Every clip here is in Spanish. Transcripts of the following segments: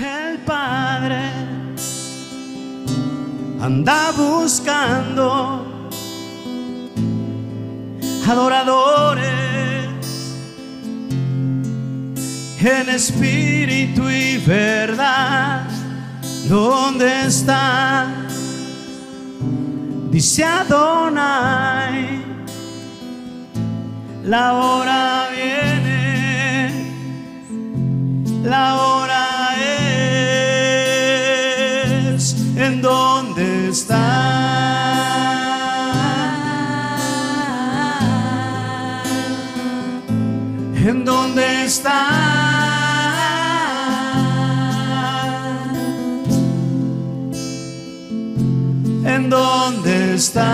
El Padre anda buscando adoradores en espíritu y verdad. ¿Dónde está? Dice Adonai, la hora viene, la hora está? ¿En dónde está? ¿En dónde está?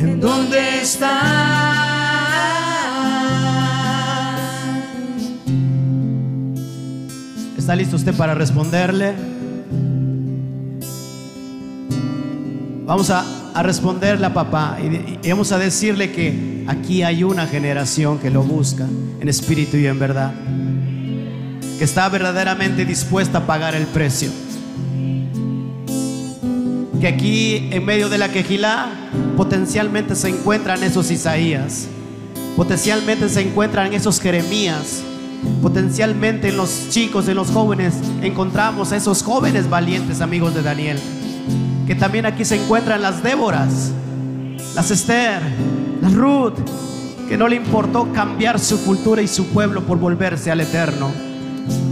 ¿En dónde está? ¿Está listo usted para responderle? Vamos a, responderle a papá y, y vamos a decirle que aquí hay una generación que lo busca en espíritu y en verdad que está verdaderamente dispuesta a pagar el precio. Que aquí en medio de la quejilá potencialmente se encuentran esos Isaías, potencialmente se encuentran esos Jeremías, potencialmente en los chicos, en los jóvenes encontramos a esos jóvenes valientes amigos de Daniel. Que también aquí se encuentran las Déboras, las Esther, las Ruth, que no le importó cambiar su cultura y su pueblo por volverse al eterno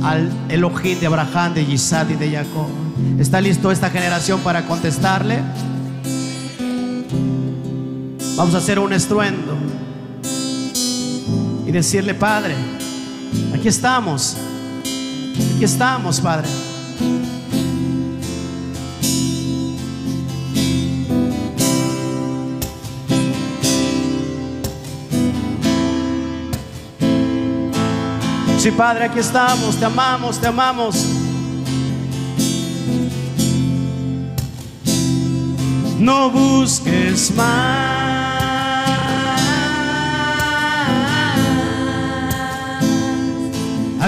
al Elohim de Abraham, de Isaac y de Jacob. ¿Está listo esta generación para contestarle? Vamos a hacer un estruendo y decirle, Padre, aquí estamos, aquí estamos, Padre. Sí, Padre, aquí estamos, te amamos, te amamos. No busques más.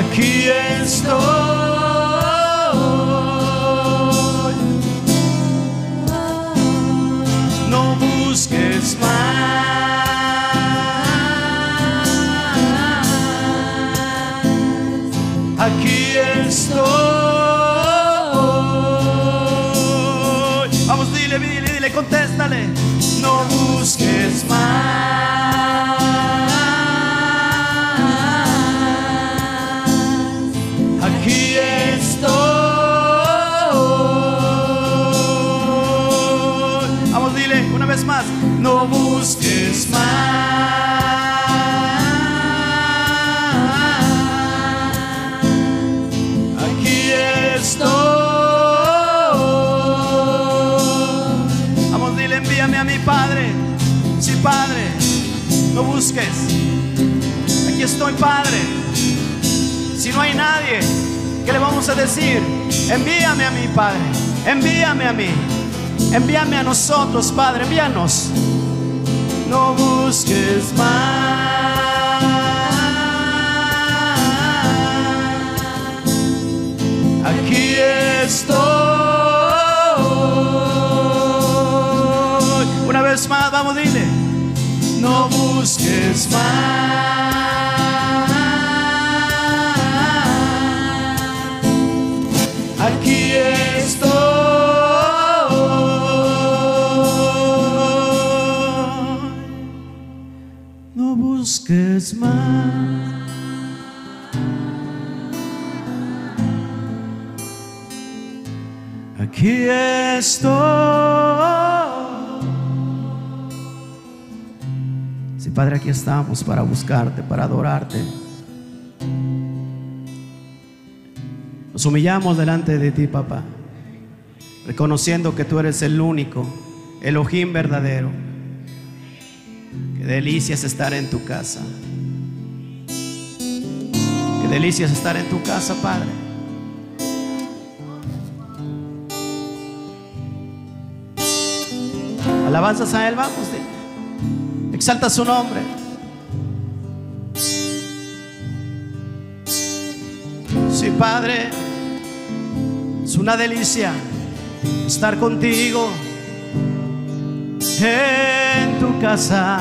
Aquí estoy. No busques más. Aquí estoy. Vamos, dile, dile, dile, contéstale. No busques más. Busques. Aquí estoy, Padre. Si no hay nadie, ¿qué le vamos a decir? Envíame a mí, Padre. Envíame a mí. Envíame a nosotros, Padre. Envíanos. No busques más. Aquí estoy. Busques más. Aquí estoy. No busques más. Aquí estoy. Padre, aquí estamos para buscarte, para adorarte. Nos humillamos delante de ti, papá, reconociendo que tú eres el único, Elohim verdadero. Qué delicias estar en tu casa. Qué delicias estar en tu casa, Padre. Alabanzas a Él, vamos. Exalta su nombre. Sí, Padre, es una delicia estar contigo en tu casa.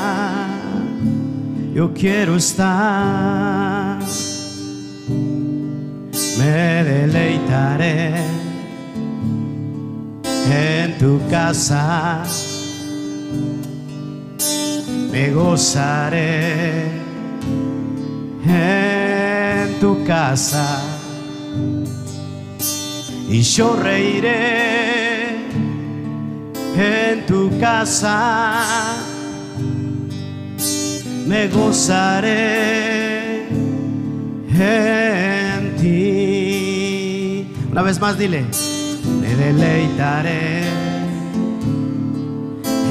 Yo quiero estar, me deleitaré en tu casa, me gozaré en tu casa. Y yo reiré en tu casa, me gozaré en ti. Una vez más dile, me deleitaré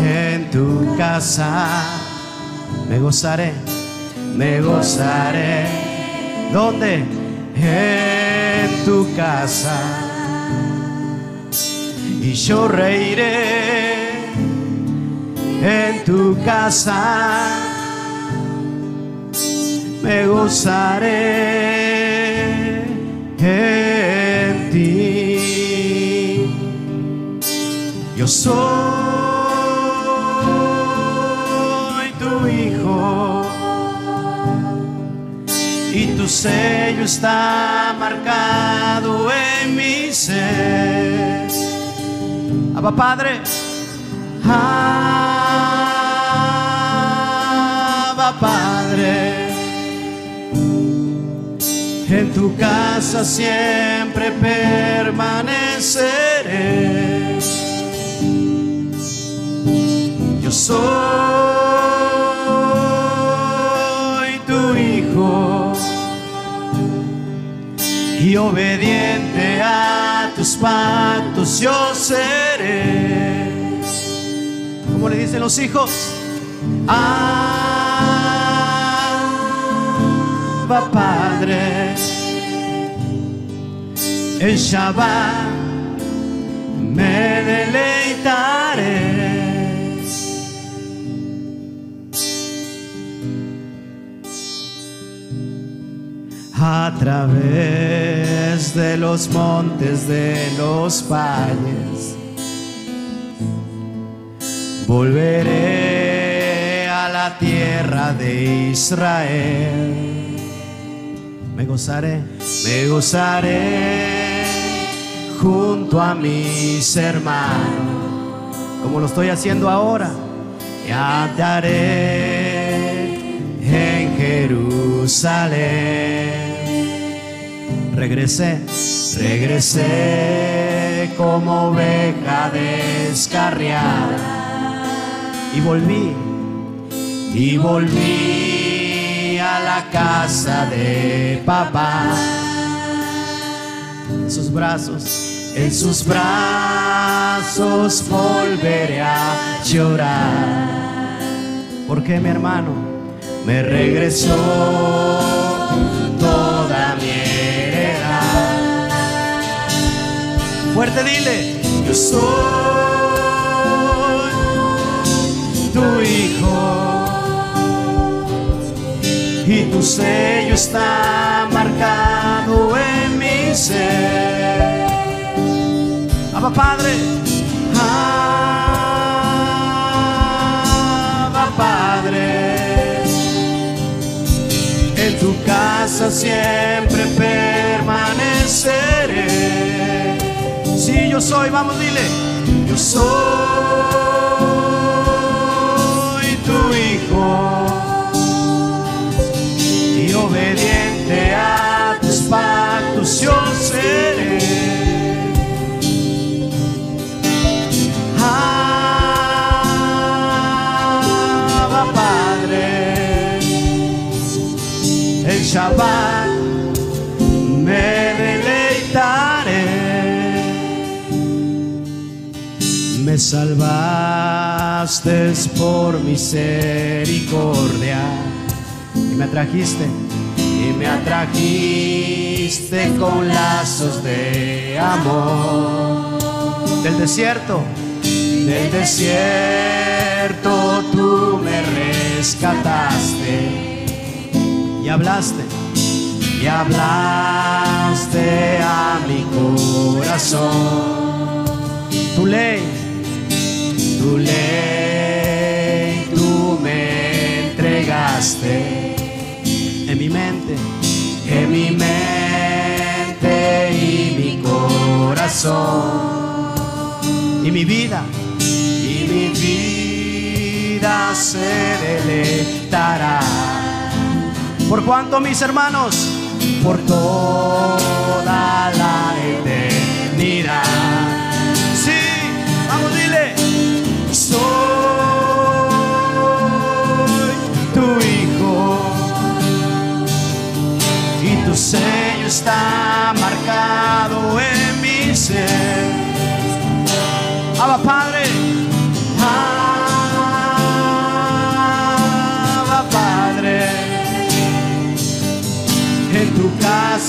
en tu casa, me gozaré, me gozaré. ¿Dónde? En tu casa y yo reiré en tu casa, me gozaré en ti. Yo soy y tu sello está marcado en mi ser Abba Padre. Abba Padre. En tu casa siempre permaneceré. Yo soy y obediente a tus pactos yo seré. Como le dicen los hijos, Abba Padre, en Shabbat me deleitaré. A través de los montes de los valles. Volveré a la tierra de Israel. Me gozaré, me gozaré junto a mis hermanos, como lo estoy haciendo ahora. Y andaré en Jerusalén regresé, regresé como oveja descarriada. Y volví, y volví a la casa de papá. En sus brazos, en sus brazos volveré a llorar, porque mi hermano me regresó Fuerte dile, yo soy tu hijo y tu sello está marcado en mi ser. Abba Padre, Abba Padre, en tu casa siempre Sí, yo soy, vamos, dile. Yo soy tu hijo y obediente a tus pactos yo seré. Padre, el Shabbat salvaste por misericordia. Y me atrajiste y me atrajiste con lazos de amor. Del desierto del desierto tú me rescataste. Y hablaste, y hablaste a mi corazón. Tu ley, tu ley, tú me entregaste en mi mente, en mi mente y mi corazón. Y mi vida, y mi vida se deleitará. Por cuanto mis hermanos, por toda la eternidad.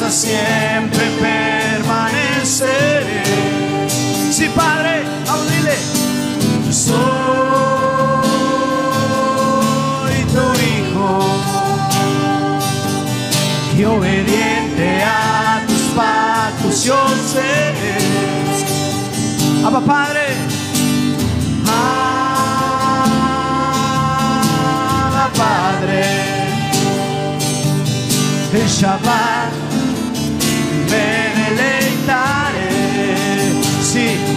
Casa siempre permaneceré. sí Padre, vamos, dile. Soy tu hijo y obediente a tus pactos yo seré. Abba Padre, Abba Padre, el Shabbat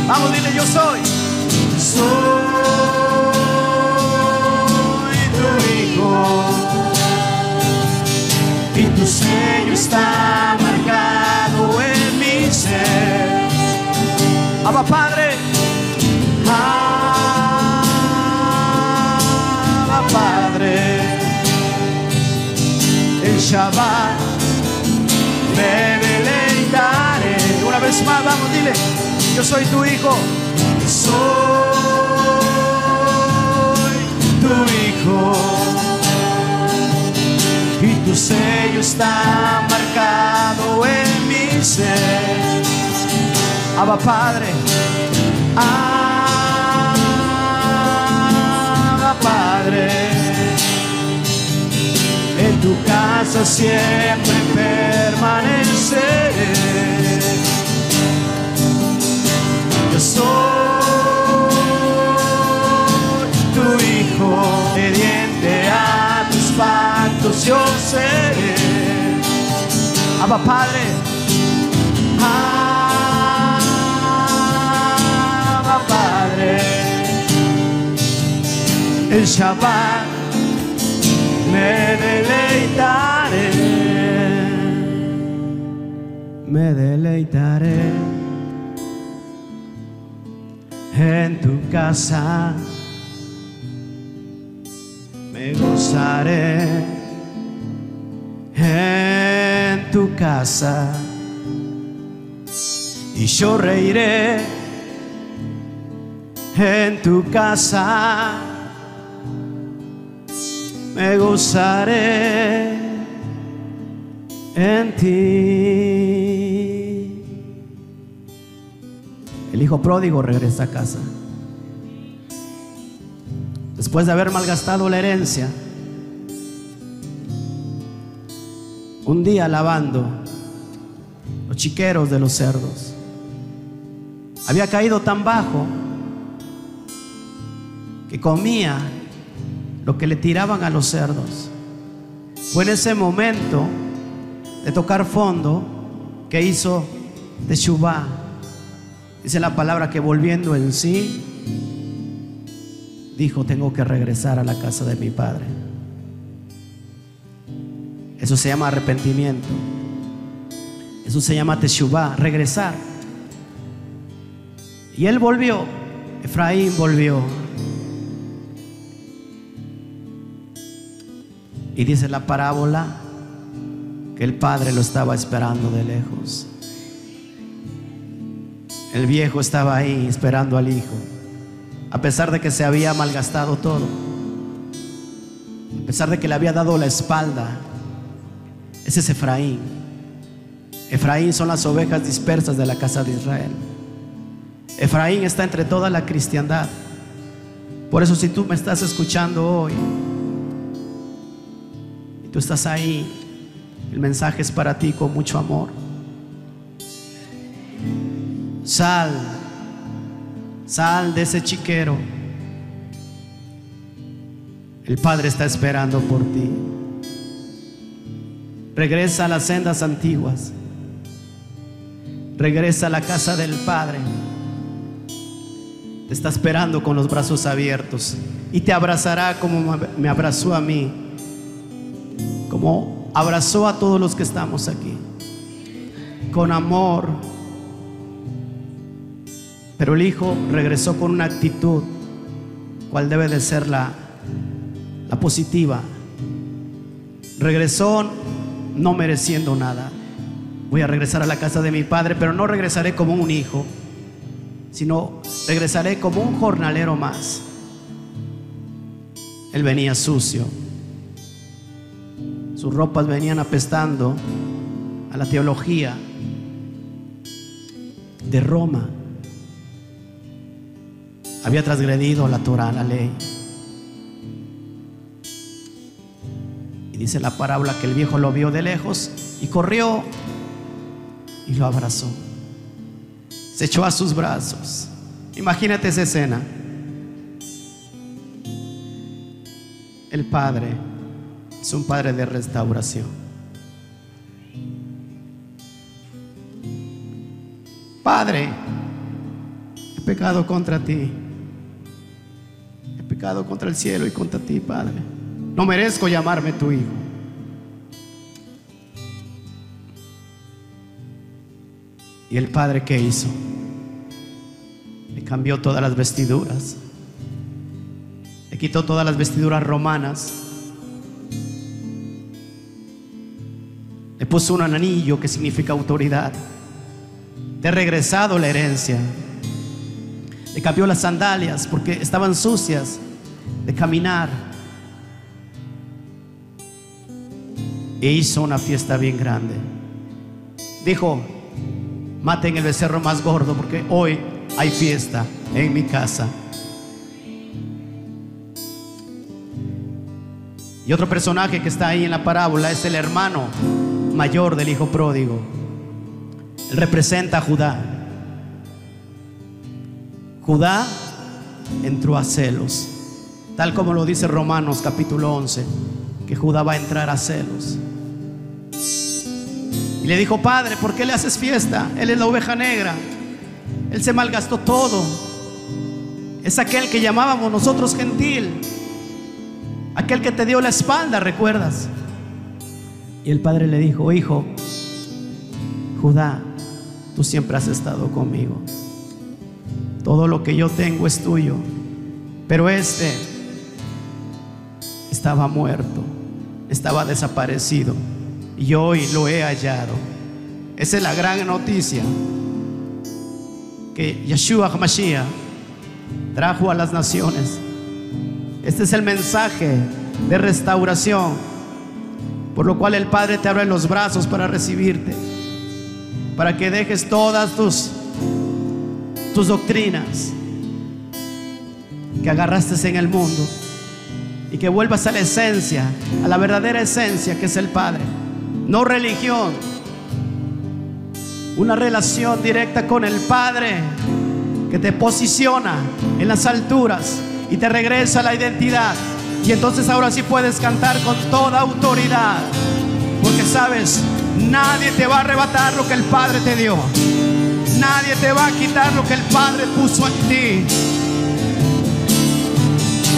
vamos, dile, yo soy. Soy tu hijo y tu sello está marcado en mi ser. Abba Padre, Abba Padre, el Shabbat me deleitaré. una vez más, vamos, dile. Yo soy tu hijo. Soy tu hijo y tu sello está marcado en mi ser. Abba Padre, Abba Padre, en tu casa siempre permaneceré. Soy tu hijo, obediente a tus pactos yo seré. Abba Padre, Abba Padre, el Shabbat me deleitaré. me deleitaré en tu casa. Me gozaré en tu casa. Y yo reiré en tu casa. Me gozaré en ti El hijo pródigo regresa a casa. Después de haber malgastado la herencia, un día lavando los chiqueros de los cerdos, había caído tan bajo que comía lo que le tiraban a los cerdos. Fue en ese momento de tocar fondo que hizo Teshuvah. Dice la palabra que volviendo en sí, dijo, tengo que regresar a la casa de mi padre. Eso se llama arrepentimiento. Eso se llama Teshuvah, regresar. Y él volvió, Efraín volvió. Y dice la parábola que el padre lo estaba esperando de lejos. El viejo estaba ahí esperando al hijo, a pesar de que se había malgastado todo, a pesar de que le había dado la espalda. Ese es Efraín. Efraín son las ovejas dispersas de la casa de Israel. Efraín está entre toda la cristiandad. Por eso si tú me estás escuchando hoy y tú estás ahí El mensaje es para ti con mucho amor. Sal, sal de ese chiquero. El Padre está esperando por ti. Regresa a las sendas antiguas. Regresa a la casa del Padre. Te está esperando con los brazos abiertos y te abrazará como me abrazó a mí, como abrazó a todos los que estamos aquí, con amor. Pero el Hijo regresó con una actitud, cual debe de ser la, la positiva. Regresó no mereciendo nada. Voy a regresar a la casa de mi padre, pero no regresaré como un hijo, sino regresaré como un jornalero más. Él venía sucio. Sus ropas venían apestando a la teología de Roma. Había transgredido la Torah, la ley. Y dice la parábola que el viejo lo vio de lejos y corrió y lo abrazó. Se echó a sus brazos. Imagínate esa escena. El padre es un padre de restauración. Padre, he pecado contra ti. He contra el cielo y contra ti, Padre. No merezco llamarme tu hijo. ¿Y el padre qué hizo? Le cambió todas las vestiduras. Le quitó todas las vestiduras romanas. Le puso un anillo que significa autoridad. Le ha regresado la herencia. Le cambió las sandalias porque estaban sucias de caminar. E hizo una fiesta bien grande. Dijo, maten el becerro más gordo porque hoy hay fiesta en mi casa. Y otro personaje que está ahí en la parábola es el hermano mayor del hijo pródigo. Él representa a Judá. Judá entró a celos, tal como lo dice Romanos capítulo 11, que Judá va a entrar a celos. Y le dijo, Padre, ¿por qué le haces fiesta? Él es la oveja negra. Él se malgastó todo. Es aquel que llamábamos nosotros gentil. Aquel que te dio la espalda, ¿recuerdas? Y el padre le dijo, hijo, Judá, tú siempre has estado conmigo. Todo lo que yo tengo es tuyo. Pero este estaba muerto, estaba desaparecido. Y hoy lo he hallado. Esa es la gran noticia que Yeshua HaMashiach trajo a las naciones. Este es el mensaje de restauración, por lo cual el Padre te abre los brazos para recibirte, para que dejes todas tus, tus doctrinas que agarraste en el mundo y que vuelvas a la esencia, a la verdadera esencia que es el Padre no religión, una relación directa con el Padre que te posiciona en las alturas y te regresa a la identidad. Y entonces ahora sí puedes cantar con toda autoridad, porque sabes, nadie te va a arrebatar lo que el Padre te dio. Nadie te va a quitar lo que el Padre puso en ti.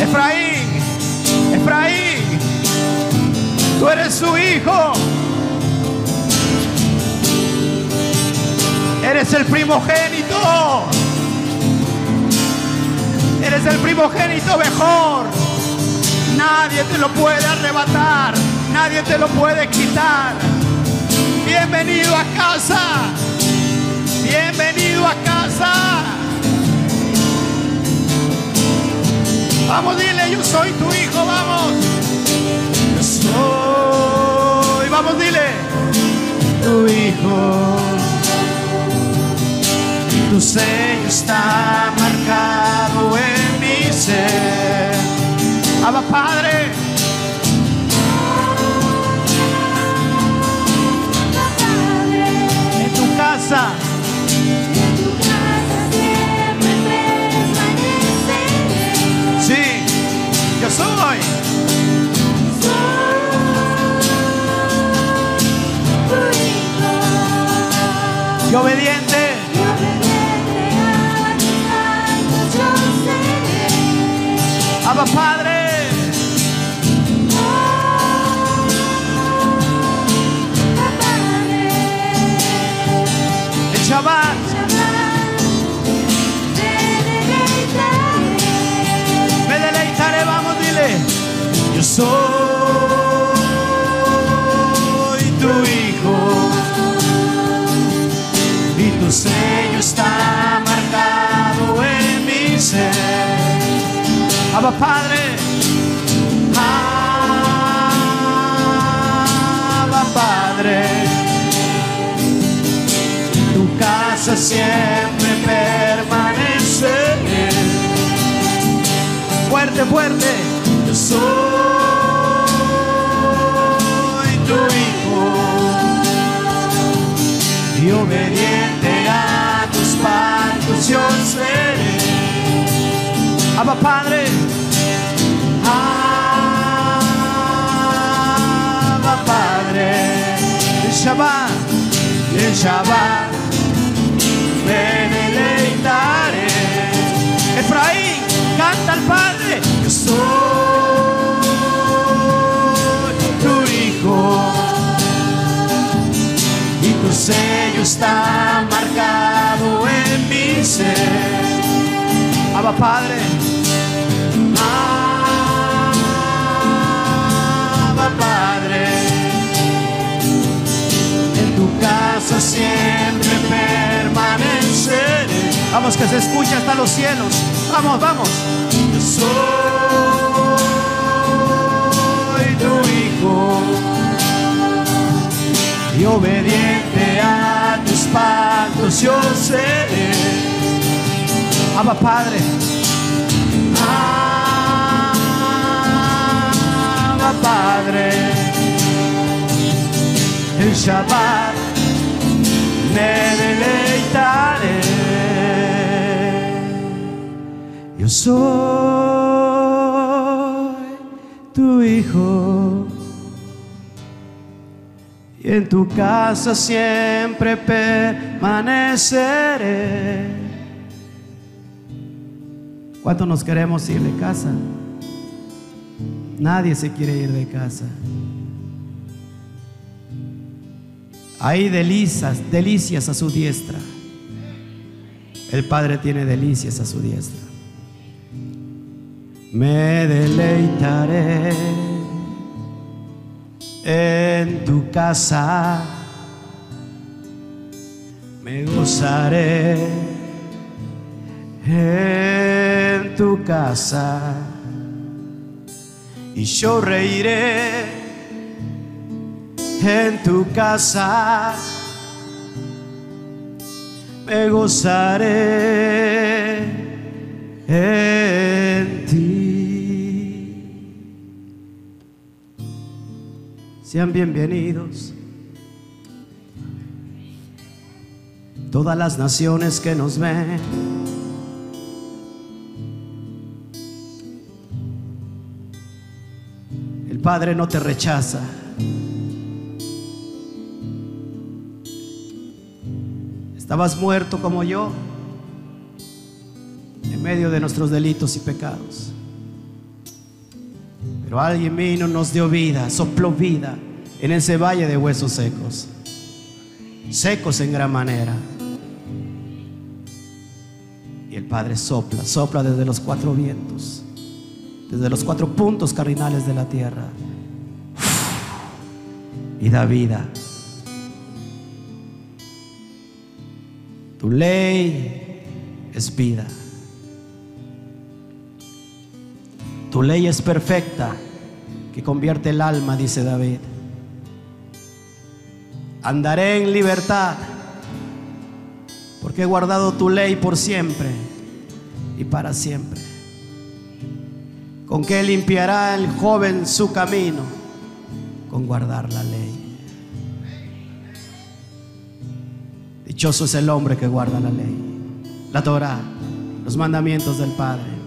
Efraín, Efraín, tú eres su hijo. Eres el primogénito. Eres el primogénito mejor. Nadie te lo puede arrebatar. Nadie te lo puede quitar. Bienvenido a casa. Bienvenido a casa. Vamos, dile, yo soy tu hijo, vamos. Yo soy, vamos, dile, tu hijo. Tu sello está marcado en mi ser. Abba Padre. En tu casa. Obediente. Abba Padre. Abba Padre. Abba Padre. Tu casa siempre permaneceré. Fuerte, fuerte. Yo soy tu hijo y obediente a tus pactos yo seré. Abba Padre. Shabbat. El Shabbat. Me deleitaré. Efraín, canta al Padre. Yo soy tu hijo y tu sello está marcado en mi ser. Abba Padre. Vamos que se escucha hasta los cielos. Vamos, vamos. Yo soy tu hijo y obediente a tus pactos yo seré. Abba Padre. Abba Padre. El Shabbat me deleitaré. Yo soy tu hijo y en tu casa siempre permaneceré. ¿Cuánto nos queremos ir de casa? Nadie se quiere ir de casa. Hay delicias, delicias a su diestra. El Padre tiene delicias a su diestra. Me deleitaré en tu casa. Me gozaré en tu casa. Y yo reiré en tu casa. Me gozaré Sean bienvenidos todas las naciones que nos ven. El Padre no te rechaza. Estabas muerto como yo en medio de nuestros delitos y pecados. Pero alguien vino, nos dio vida, sopló vida en ese valle de huesos secos, secos en gran manera. Y el Padre sopla, sopla desde los cuatro vientos, desde los cuatro puntos cardinales de la tierra. Y da vida. Tu ley es vida. Tu ley es perfecta, que convierte el alma, dice David. Andaré en libertad, porque he guardado tu ley por siempre y para siempre. ¿Con qué limpiará el joven su camino? Con guardar la ley. Dichoso es el hombre que guarda la ley, la Torah, los mandamientos del Padre.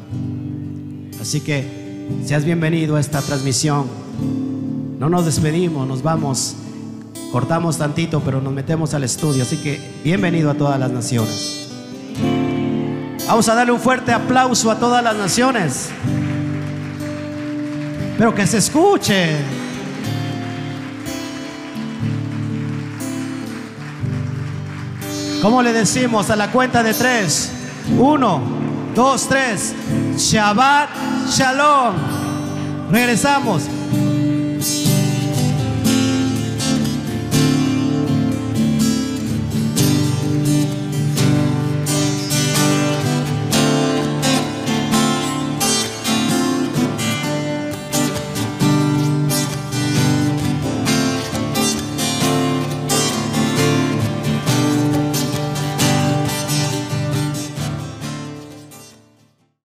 Así que seas bienvenido a esta transmisión. No nos despedimos, nos vamos Cortamos tantito, pero nos metemos al estudio. Así que bienvenido a todas las naciones. Vamos a darle un fuerte aplauso a todas las naciones. Pero que se escuche. ¿Cómo le decimos a la cuenta de tres? Uno, dos, tres. Shabbat Shalom. Regresamos.